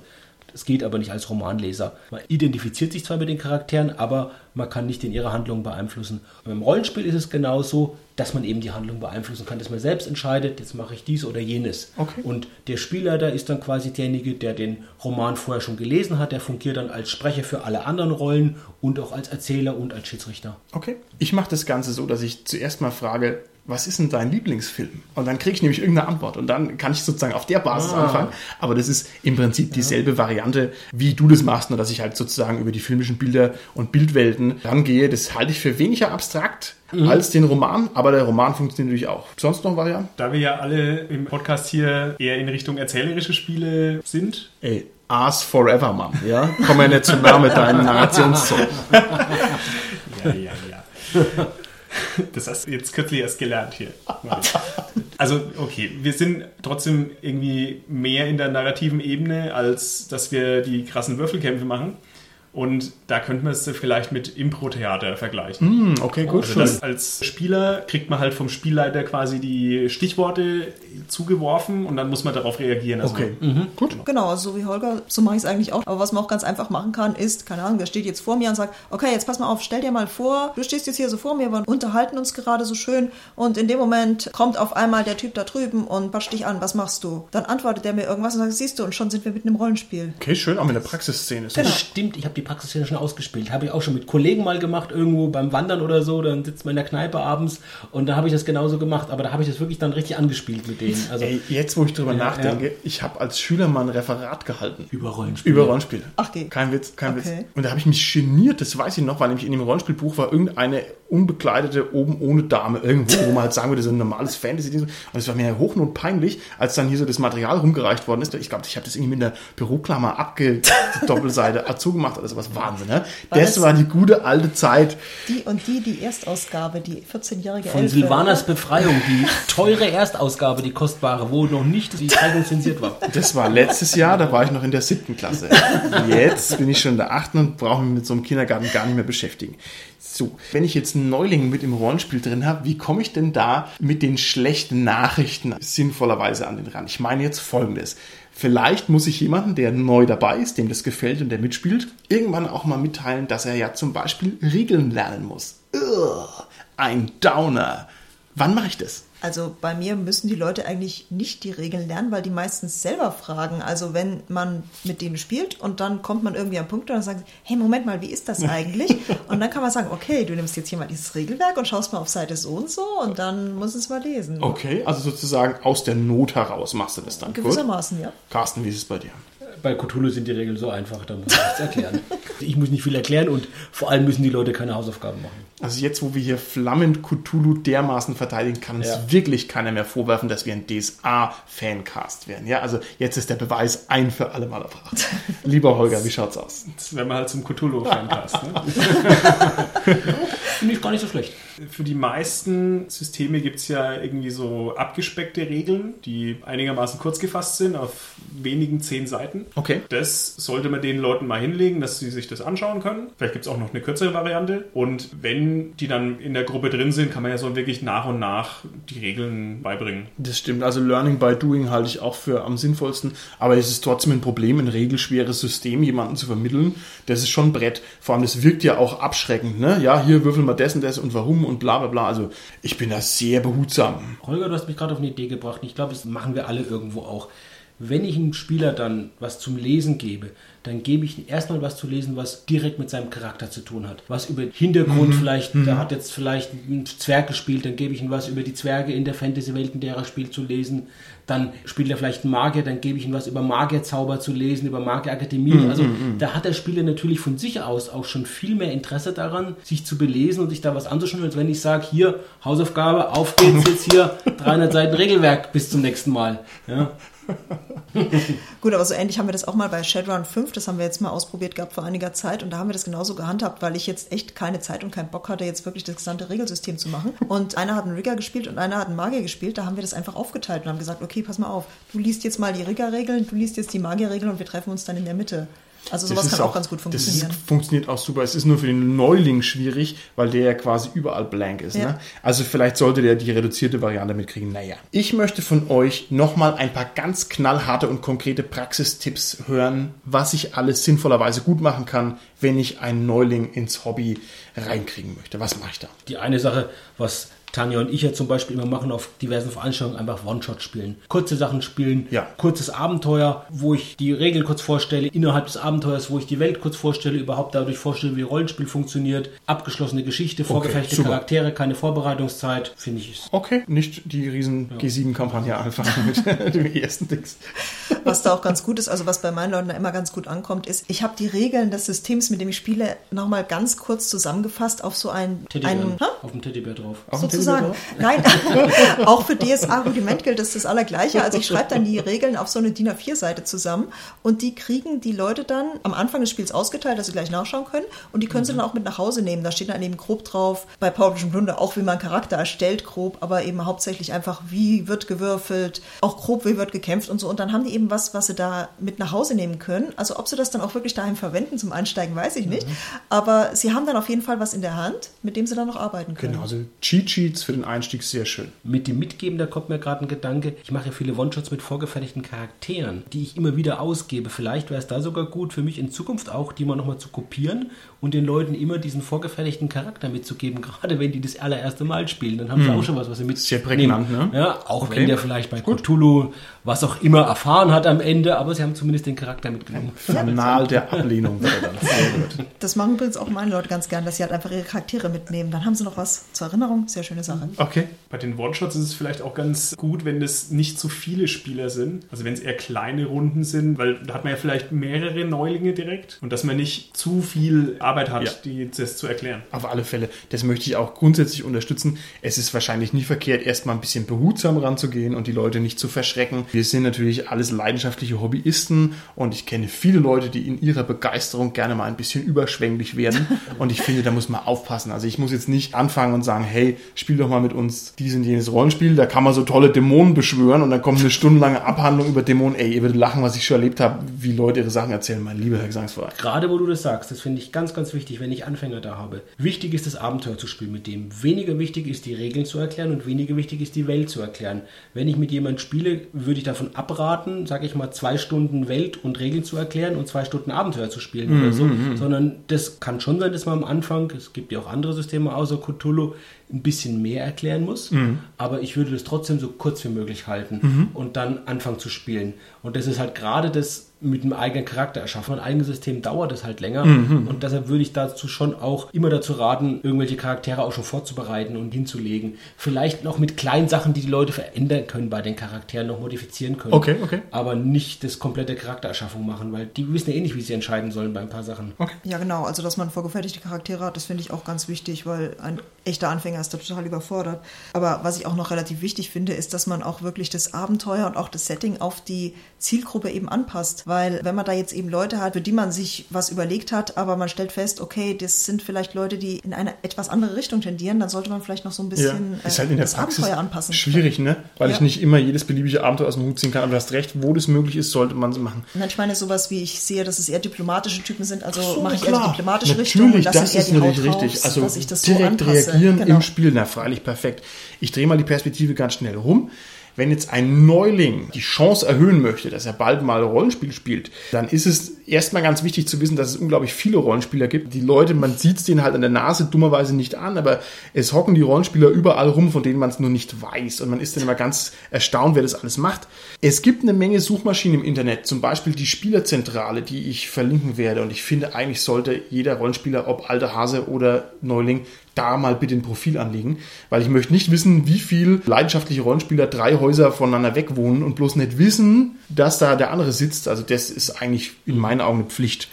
Das geht aber nicht als Romanleser. Man identifiziert sich zwar mit den Charakteren, aber man kann nicht in ihre Handlungen beeinflussen. Und im Rollenspiel ist es genauso, dass man eben die Handlung beeinflussen kann, dass man selbst entscheidet, jetzt mache ich dies oder jenes. Okay. Und der Spielleiter ist dann quasi derjenige, der den Roman vorher schon gelesen hat, der fungiert dann als Sprecher für alle anderen Rollen und auch als Erzähler und als Schiedsrichter. Okay. Ich mache das Ganze so, dass ich zuerst mal frage, was ist denn dein Lieblingsfilm? Und dann kriege ich nämlich irgendeine Antwort und dann kann ich sozusagen auf der Basis Ah. anfangen. Aber das ist im Prinzip dieselbe Variante, wie du das machst, nur dass ich halt sozusagen über die filmischen Bilder und Bildwelten rangehe. Das halte ich für weniger abstrakt als den Roman, aber der Roman funktioniert natürlich auch. Sonst noch Varianten? Da wir ja alle im Podcast hier eher in Richtung erzählerische Spiele sind, Ey, Ars Forever, Mann. Ja? Komm ja nicht zu nah mit deinen Narrationszeug. Ja, ja, ja. Das hast du jetzt kürzlich erst gelernt hier. Also, okay, wir sind trotzdem irgendwie mehr in der narrativen Ebene, als dass wir die krassen Würfelkämpfe machen. Und da könnte man es vielleicht mit Impro-Theater vergleichen. Hm, okay, gut. Also das als Spieler kriegt man halt vom Spielleiter quasi die Stichworte zugeworfen und dann muss man darauf reagieren. Also okay, gut. Genau, also so wie Holger, so mache ich es eigentlich auch. Aber was man auch ganz einfach machen kann, ist, keine Ahnung, der steht jetzt vor mir und sagt, okay, jetzt pass mal auf, stell dir mal vor, du stehst jetzt hier so vor mir, wir unterhalten uns gerade so schön und in dem Moment kommt auf einmal der Typ da drüben und batscht dich an, was machst du? Dann antwortet der mir irgendwas und sagt, siehst du, und schon sind wir mitten im Rollenspiel. Okay, schön, auch mit der Praxisszene. Das stimmt, ich habe die Praxisszene schon ausgespielt. Habe ich auch schon mit Kollegen mal gemacht, irgendwo beim Wandern oder so. Dann sitzt man in der Kneipe abends und da habe ich das genauso gemacht. Aber da habe ich das wirklich dann richtig angespielt mit denen. Also Ey, jetzt, wo ich drüber Ja, nachdenke, ich habe als Schüler mal ein Referat gehalten. über Rollenspiele. Über Rollenspiele. Ach, geh. Kein Witz, kein Okay. Witz. Und da habe ich mich geniert, das weiß ich noch, weil nämlich in dem Rollenspielbuch war irgendeine unbekleidete oben ohne Dame irgendwo, wo man halt sagen würde, so ein normales Fantasy-Ding. Und es war mir hochnot peinlich, als dann hier so das Material rumgereicht worden ist. Ich glaube, ich habe das irgendwie mit einer Büroklammer abge die Doppelseite zugemacht oder sowas. Wahnsinn, ne? War Das das- war die gute alte Zeit. Die und die, die Erstausgabe, die 14-jährige Von Elfe. Silvanas Befreiung, die teure Erstausgabe, die kostbare, wo noch nicht die Zeitung zensiert war. Das war letztes Jahr, da war ich noch in der siebten Klasse. Jetzt bin ich schon in der achten und brauche mich mit so einem Kindergarten gar nicht mehr beschäftigen. So, wenn ich jetzt einen Neuling mit im Rollenspiel drin habe, wie komme ich denn da mit den schlechten Nachrichten sinnvollerweise an den Rand? Ich meine jetzt folgendes. Vielleicht muss ich jemanden, der neu dabei ist, dem das gefällt und der mitspielt, irgendwann auch mal mitteilen, dass er ja zum Beispiel Regeln lernen muss. Ugh, ein Downer. Wann mache ich das? Also bei mir müssen die Leute eigentlich nicht die Regeln lernen, weil die meistens selber fragen. Also wenn man mit denen spielt und dann kommt man irgendwie am Punkt und dann sagen, sie, hey, Moment mal, wie ist das eigentlich? Und dann kann man sagen, okay, du nimmst jetzt hier mal dieses Regelwerk und schaust mal auf Seite so und so und dann muss es mal lesen. Okay, also sozusagen aus der Not heraus machst du das dann. Gut. Gewissermaßen, ja. Carsten, wie ist es bei dir? Bei Cthulhu sind die Regeln so einfach, da muss ich nichts erklären. Ich muss nicht viel erklären und vor allem müssen die Leute keine Hausaufgaben machen. Also jetzt, wo wir hier flammend Cthulhu dermaßen verteidigen, kann uns Ja. wirklich keiner mehr vorwerfen, dass wir ein DSA-Fancast wären. Ja, also jetzt ist der Beweis ein für alle Mal erbracht. Lieber Holger, wie schaut's aus? Das wäre man halt zum Cthulhu-Fancast. Ne? Finde ich gar nicht so schlecht. Für die meisten Systeme gibt es ja irgendwie so abgespeckte Regeln, die einigermaßen kurz gefasst sind, auf wenigen zehn Seiten. Okay. Das sollte man den Leuten mal hinlegen, dass sie sich das anschauen können. Vielleicht gibt es auch noch eine kürzere Variante. Und wenn die dann in der Gruppe drin sind, kann man ja so wirklich nach und nach die Regeln beibringen. Das stimmt. Also Learning by Doing halte ich auch für am sinnvollsten. Aber es ist trotzdem ein Problem, ein regelschweres System jemanden zu vermitteln. Das ist schon ein Brett. Vor allem, das wirkt ja auch abschreckend. Ne? Ja, hier würfeln wir das und das und warum und bla bla bla. Also ich bin da sehr behutsam. Holger, du hast mich gerade auf eine Idee gebracht. Ich glaube, das machen wir alle irgendwo auch. Wenn ich einem Spieler dann was zum Lesen gebe, dann gebe ich ihm erstmal was zu lesen, was direkt mit seinem Charakter zu tun hat. Was über Hintergrund vielleicht, da hat jetzt vielleicht ein Zwerg gespielt, dann gebe ich ihm was über die Zwerge in der Fantasy-Welt, in der er spielt, zu lesen. Dann spielt er vielleicht einen Magier, dann gebe ich ihm was über Magierzauber zu lesen, über Magierakademie. Also da hat der Spieler natürlich von sich aus auch schon viel mehr Interesse daran, sich zu belesen und sich da was anzuschauen, als wenn ich sage, hier, Hausaufgabe, auf geht's jetzt hier, 300 Seiten Regelwerk, bis zum nächsten Mal. Ja. Gut, aber so ähnlich haben wir das auch mal bei Shadowrun 5, das haben wir jetzt mal ausprobiert gehabt vor einiger Zeit und da haben wir das genauso gehandhabt, weil ich jetzt echt keine Zeit und keinen Bock hatte, jetzt wirklich das gesamte Regelsystem zu machen. Und einer hat einen Rigger gespielt und einer hat einen Magier gespielt, da haben wir das einfach aufgeteilt und haben gesagt, okay, pass mal auf, du liest jetzt mal die Rigger-Regeln, du liest jetzt die Magier-Regeln und wir treffen uns dann in der Mitte. Also sowas kann auch, ganz gut funktionieren. Das ist, funktioniert auch super. Es ist nur für den Neuling schwierig, weil der ja quasi überall blank ist. Ja. Ne? Also vielleicht sollte der die reduzierte Variante mitkriegen. Naja. Ich möchte von euch nochmal ein paar ganz knallharte und konkrete Praxistipps hören, was ich alles sinnvollerweise gut machen kann, wenn ich einen Neuling ins Hobby reinkriegen möchte. Was mache ich da? Die eine Sache, was Tanja und ich ja zum Beispiel immer machen auf diversen Veranstaltungen, einfach One-Shot spielen. Kurze Sachen spielen, Ja. kurzes Abenteuer, wo ich die Regeln kurz vorstelle, innerhalb des Abenteuers, wo ich die Welt kurz vorstelle, überhaupt dadurch vorstelle, wie Rollenspiel funktioniert, abgeschlossene Geschichte, vorgefertigte super. Charaktere, keine Vorbereitungszeit, finde ich ist Okay, nicht die riesen G7-Kampagne anfangen mit dem ersten Dings. Was da auch ganz gut ist, also was bei meinen Leuten da immer ganz gut ankommt, ist, ich habe die Regeln des Systems, mit dem ich spiele, nochmal ganz kurz zusammengefasst auf so ein, Teddybär, ein Hä? auf dem Teddybär drauf. Auch ein sozusagen. Nein, auch für DSA-Rudiment gilt das das Allergleiche. Also ich schreibe dann die Regeln auf so eine DIN A4-Seite zusammen und die kriegen die Leute dann am Anfang des Spiels ausgeteilt, dass sie gleich nachschauen können und die können sie dann auch mit nach Hause nehmen. Da steht dann eben grob drauf, bei Publishing Plunder auch, wie man Charakter erstellt, grob, aber eben hauptsächlich einfach, wie wird gewürfelt, auch grob, wie wird gekämpft und so. Und dann haben die eben was, was sie da mit nach Hause nehmen können. Also ob sie das dann auch wirklich daheim verwenden zum Einsteigen, weiß ich nicht. Aber sie haben dann auf jeden Fall was in der Hand, mit dem sie dann noch arbeiten können. Genau, also Cheat Sheets für den Einstieg sehr schön. Mit dem Mitgeben, da kommt mir gerade ein Gedanke. Ich mache ja viele One-Shots mit vorgefertigten Charakteren, die ich immer wieder ausgebe. Vielleicht wäre es da sogar gut für mich in Zukunft auch, die mal nochmal zu kopieren und den Leuten immer diesen vorgefertigten Charakter mitzugeben, gerade wenn die das allererste Mal spielen. Dann haben sie auch schon was, was sie mitnehmen. Sehr prägnant, ne? Ja, auch Okay. wenn der vielleicht bei Cthulhu was auch immer erfahren hat am Ende, aber sie haben zumindest den Charakter mitgenommen. Fanal der Ablehnung gut. Das machen übrigens auch meine Leute ganz gern, dass sie halt einfach ihre Charaktere mitnehmen. Dann haben sie noch was zur Erinnerung. Sehr schöne Sache. Okay. Bei den One-Shots ist es vielleicht auch ganz gut, wenn das nicht zu viele Spieler sind. Also wenn es eher kleine Runden sind, weil da hat man ja vielleicht mehrere Neulinge direkt und dass man nicht zu viel Arbeit hat, Ja. die, das zu erklären. Auf alle Fälle. Das möchte ich auch grundsätzlich unterstützen. Es ist wahrscheinlich nie verkehrt, erstmal ein bisschen behutsam ranzugehen und die Leute nicht zu verschrecken. Wir sind natürlich alles leidenschaftliche Hobbyisten und ich kenne viele Leute, die in ihrer Begeisterung gerne mal ein bisschen überschwänglich werden. Und ich finde, da muss man aufpassen. Also ich muss jetzt nicht anfangen und sagen, hey, spiel doch mal mit uns dies und jenes Rollenspiel. Da kann man so tolle Dämonen beschwören und dann kommt eine stundenlange Abhandlung über Dämonen. Ey, ihr würdet lachen, was ich schon erlebt habe, wie Leute ihre Sachen erzählen, mein lieber Herr Gesangsverein. Gerade wo du das sagst, das finde ich ganz, ganz wichtig, wenn ich Anfänger da habe. Wichtig ist das Abenteuer zu spielen mit dem. Weniger wichtig ist die Regeln zu erklären und weniger wichtig ist die Welt zu erklären. Wenn ich mit jemandem spiele, würde ich davon abraten, sage ich mal, zwei Stunden Welt und Regeln zu erklären und zwei Stunden Abenteuer zu spielen oder so. Sondern das kann schon sein, dass man am Anfang, es gibt ja auch andere Systeme außer Cthulhu, ein bisschen mehr erklären muss. Aber ich würde das trotzdem so kurz wie möglich halten und dann anfangen zu spielen. Und das ist halt gerade das mit einem eigenen Charakter erschaffen. Ein eigenes System dauert es halt länger. Und deshalb würde ich dazu schon auch immer dazu raten, irgendwelche Charaktere auch schon vorzubereiten und hinzulegen. Vielleicht noch mit kleinen Sachen, die die Leute verändern können bei den Charakteren, noch modifizieren können. Okay, okay. Aber nicht das komplette Charaktererschaffung machen, weil die wissen ja eh nicht, wie sie entscheiden sollen bei ein paar Sachen. Ja, genau. Also, dass man vorgefertigte Charaktere hat, das finde ich auch ganz wichtig, weil ein echter Anfänger ist da total überfordert. Aber was ich auch noch relativ wichtig finde, ist, dass man auch wirklich das Abenteuer und auch das Setting auf die Zielgruppe eben anpasst. weil wenn man da jetzt eben Leute hat, für die man sich was überlegt hat, aber man stellt fest, okay, das sind vielleicht Leute, die in eine etwas andere Richtung tendieren, dann sollte man vielleicht noch so ein bisschen ist halt in der das Praxis Abenteuer anpassen. schwierig, ne? Weil ich Ja. nicht immer jedes beliebige Abenteuer aus dem Hut ziehen kann. Aber du hast recht, wo das möglich ist, sollte man es machen. Nein, ich meine sowas wie ich sehe, dass es eher diplomatische Typen sind, also So, mache ich eher klar. die diplomatische Natürlich, Richtung und lasse das eher ist die Haut natürlich raus, richtig. Also dass ich das so direkt anpasse. reagieren Genau. im Spiel, na freilich perfekt. Ich drehe mal die Perspektive ganz schnell rum. Wenn jetzt ein Neuling die Chance erhöhen möchte, dass er bald mal Rollenspiel spielt, dann ist es erstmal ganz wichtig zu wissen, dass es unglaublich viele Rollenspieler gibt. Die Leute, man sieht es denen halt an der Nase dummerweise nicht an, aber es hocken die Rollenspieler überall rum, von denen man es nur nicht weiß. Und man ist dann immer ganz erstaunt, wer das alles macht. Es gibt eine Menge Suchmaschinen im Internet, zum Beispiel die Spielerzentrale, die ich verlinken werde. Und ich finde, eigentlich sollte jeder Rollenspieler, ob alter Hase oder Neuling, da mal bitte ein Profil anlegen, weil ich möchte nicht wissen, wie viel leidenschaftliche Rollenspieler drei Häuser voneinander weg wohnen und bloß nicht wissen, dass da der andere sitzt. Also das ist eigentlich in meinen Augen eine Pflicht.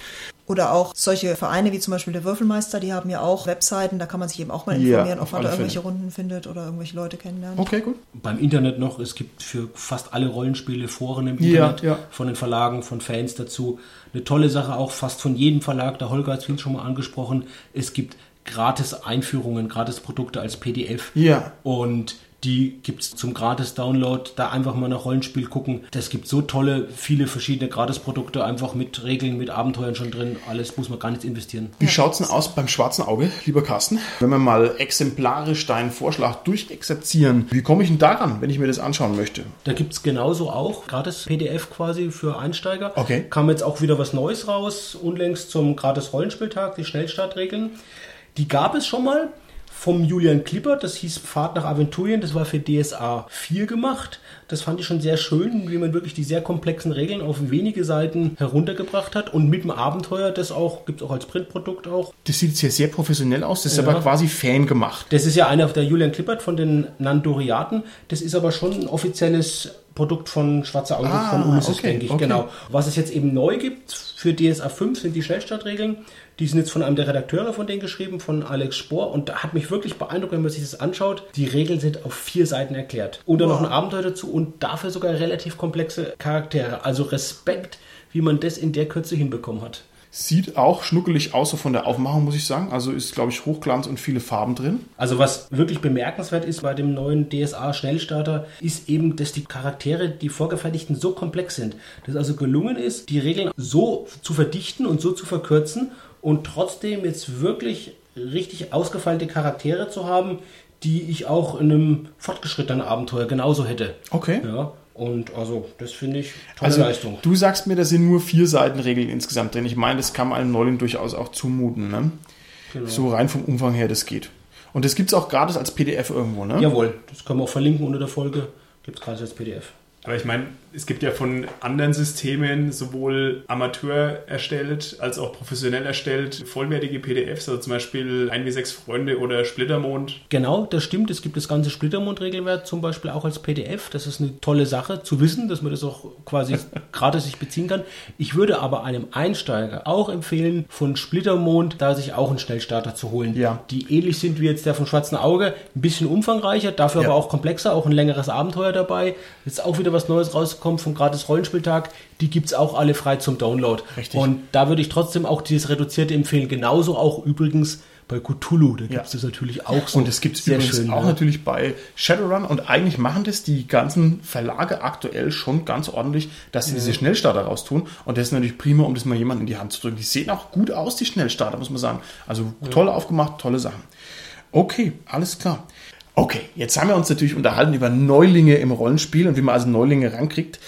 Oder auch solche Vereine wie zum Beispiel der Würfelmeister, die haben ja auch Webseiten, da kann man sich eben auch mal Ja, informieren, auf ob man da irgendwelche Fälle. Runden findet oder irgendwelche Leute kennenlernt. Okay, gut. Beim Internet noch, es gibt für fast alle Rollenspiele Foren im Ja, Internet, ja. von den Verlagen, von Fans dazu. Eine tolle Sache auch fast von jedem Verlag, der Holger hat es schon mal angesprochen, es gibt gratis Einführungen, gratis Produkte als PDF. Ja. Und die gibt's zum Gratis-Download. Da einfach mal nach Rollenspiel gucken. Das gibt so tolle, viele verschiedene Gratis-Produkte, einfach mit Regeln, mit Abenteuern schon drin. Alles muss man gar nicht investieren. Wie schaut's denn aus beim schwarzen Auge, lieber Carsten? Wenn wir mal exemplarisch deinen Vorschlag durchexerzieren, wie komme ich denn daran, wenn ich mir das anschauen möchte? Da gibt's genauso auch gratis PDF quasi für Einsteiger. Okay. Kam jetzt auch wieder was Neues raus, unlängst zum gratis Rollenspieltag, die Schnellstartregeln. Die gab es schon mal vom Julian Klippert, das hieß Pfad nach Aventurien, das war für DSA 4 gemacht. Das fand ich schon sehr schön, wie man wirklich die sehr komplexen Regeln auf wenige Seiten heruntergebracht hat und mit dem Abenteuer, das auch, gibt's auch als Printprodukt auch. Das sieht jetzt hier sehr professionell aus, das ist Ja. aber quasi Fan gemacht. Das ist ja einer der Julian Klippert von den Nandoriaten. Das ist aber schon ein offizielles Produkt von Schwarzer Auge Ah, von Unisys, okay, denke ich. okay. Genau. Was es jetzt eben neu gibt für DSA 5 sind die Schnellstartregeln. Die sind jetzt von einem der Redakteure von denen geschrieben, von Alex Spohr. Und da hat mich wirklich beeindruckt, wenn man sich das anschaut. Die Regeln sind auf vier Seiten erklärt. Und dann noch ein Abenteuer dazu und dafür sogar relativ komplexe Charaktere. Also Respekt, wie man das in der Kürze hinbekommen hat. Sieht auch schnuckelig aus so von der Aufmachung, muss ich sagen. Also ist, glaube ich, Hochglanz und viele Farben drin. Also was wirklich bemerkenswert ist bei dem neuen DSA Schnellstarter, ist eben, dass die Charaktere, die vorgefertigten, so komplex sind. Dass also gelungen ist, die Regeln so zu verdichten und so zu verkürzen und trotzdem jetzt wirklich richtig ausgefeilte Charaktere zu haben, die ich auch in einem fortgeschrittenen Abenteuer genauso hätte. Okay. Ja, und also das finde ich tolle Also Leistung. du sagst mir, da sind nur vier Seiten Regeln insgesamt drin. Ich meine, das kann man einem Neuling durchaus auch zumuten. Ne? Genau. So rein vom Umfang her, das geht. Und das gibt's auch gratis als PDF irgendwo, ne? Jawohl, das können wir auch verlinken unter der Folge. Gibt es gerade als PDF. Aber ich meine, es gibt ja von anderen Systemen sowohl Amateur erstellt als auch professionell erstellt vollwertige PDFs, also zum Beispiel 1W6 Freunde oder Splittermond. Genau, das stimmt. Es gibt das ganze Splittermond-Regelwerk zum Beispiel auch als PDF. Das ist eine tolle Sache zu wissen, dass man das auch quasi gratis sich beziehen kann. Ich würde aber einem Einsteiger auch empfehlen, von Splittermond da sich auch einen Schnellstarter zu holen. Ja. Die ähnlich sind wie jetzt der vom Schwarzen Auge. Ein bisschen umfangreicher, dafür Ja. aber auch komplexer, auch ein längeres Abenteuer dabei. Jetzt auch wieder was Neues rausgekommen vom gratis Rollenspieltag. Die gibt's auch alle frei zum Download. Richtig. Und da würde ich trotzdem auch dieses Reduzierte empfehlen. Genauso auch übrigens bei Cthulhu. Da gibt's Ja. das natürlich auch so. Und es gibt es übrigens schön, auch ja. natürlich bei Shadowrun und eigentlich machen das die ganzen Verlage aktuell schon ganz ordentlich, dass sie diese Schnellstarter raustun und das ist natürlich prima, um das mal jemandem in die Hand zu drücken. Die sehen auch gut aus, die Schnellstarter, muss man sagen. Also toll aufgemacht, tolle Sachen. Okay, alles klar. Okay, jetzt haben wir uns natürlich unterhalten über Neulinge im Rollenspiel und wie man also Neulinge rankriegt.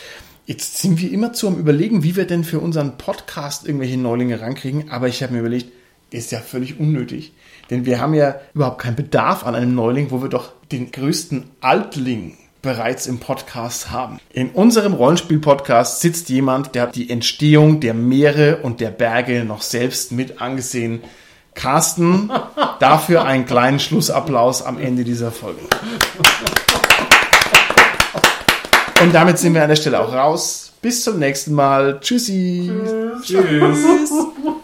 Jetzt sind wir immer zu am Überlegen, wie wir denn für unseren Podcast irgendwelche Neulinge rankriegen, aber ich habe mir überlegt, ist ja völlig unnötig. Denn wir haben ja überhaupt keinen Bedarf an einem Neuling, wo wir doch den größten Altling bereits im Podcast haben. In unserem Rollenspiel-Podcast sitzt jemand, der hat die Entstehung der Meere und der Berge noch selbst mit angesehen. Carsten, dafür einen kleinen Schlussapplaus am Ende dieser Folge. Und damit sind wir an der Stelle auch raus. Bis zum nächsten Mal. Tschüssi. Tschüss. Tschüss.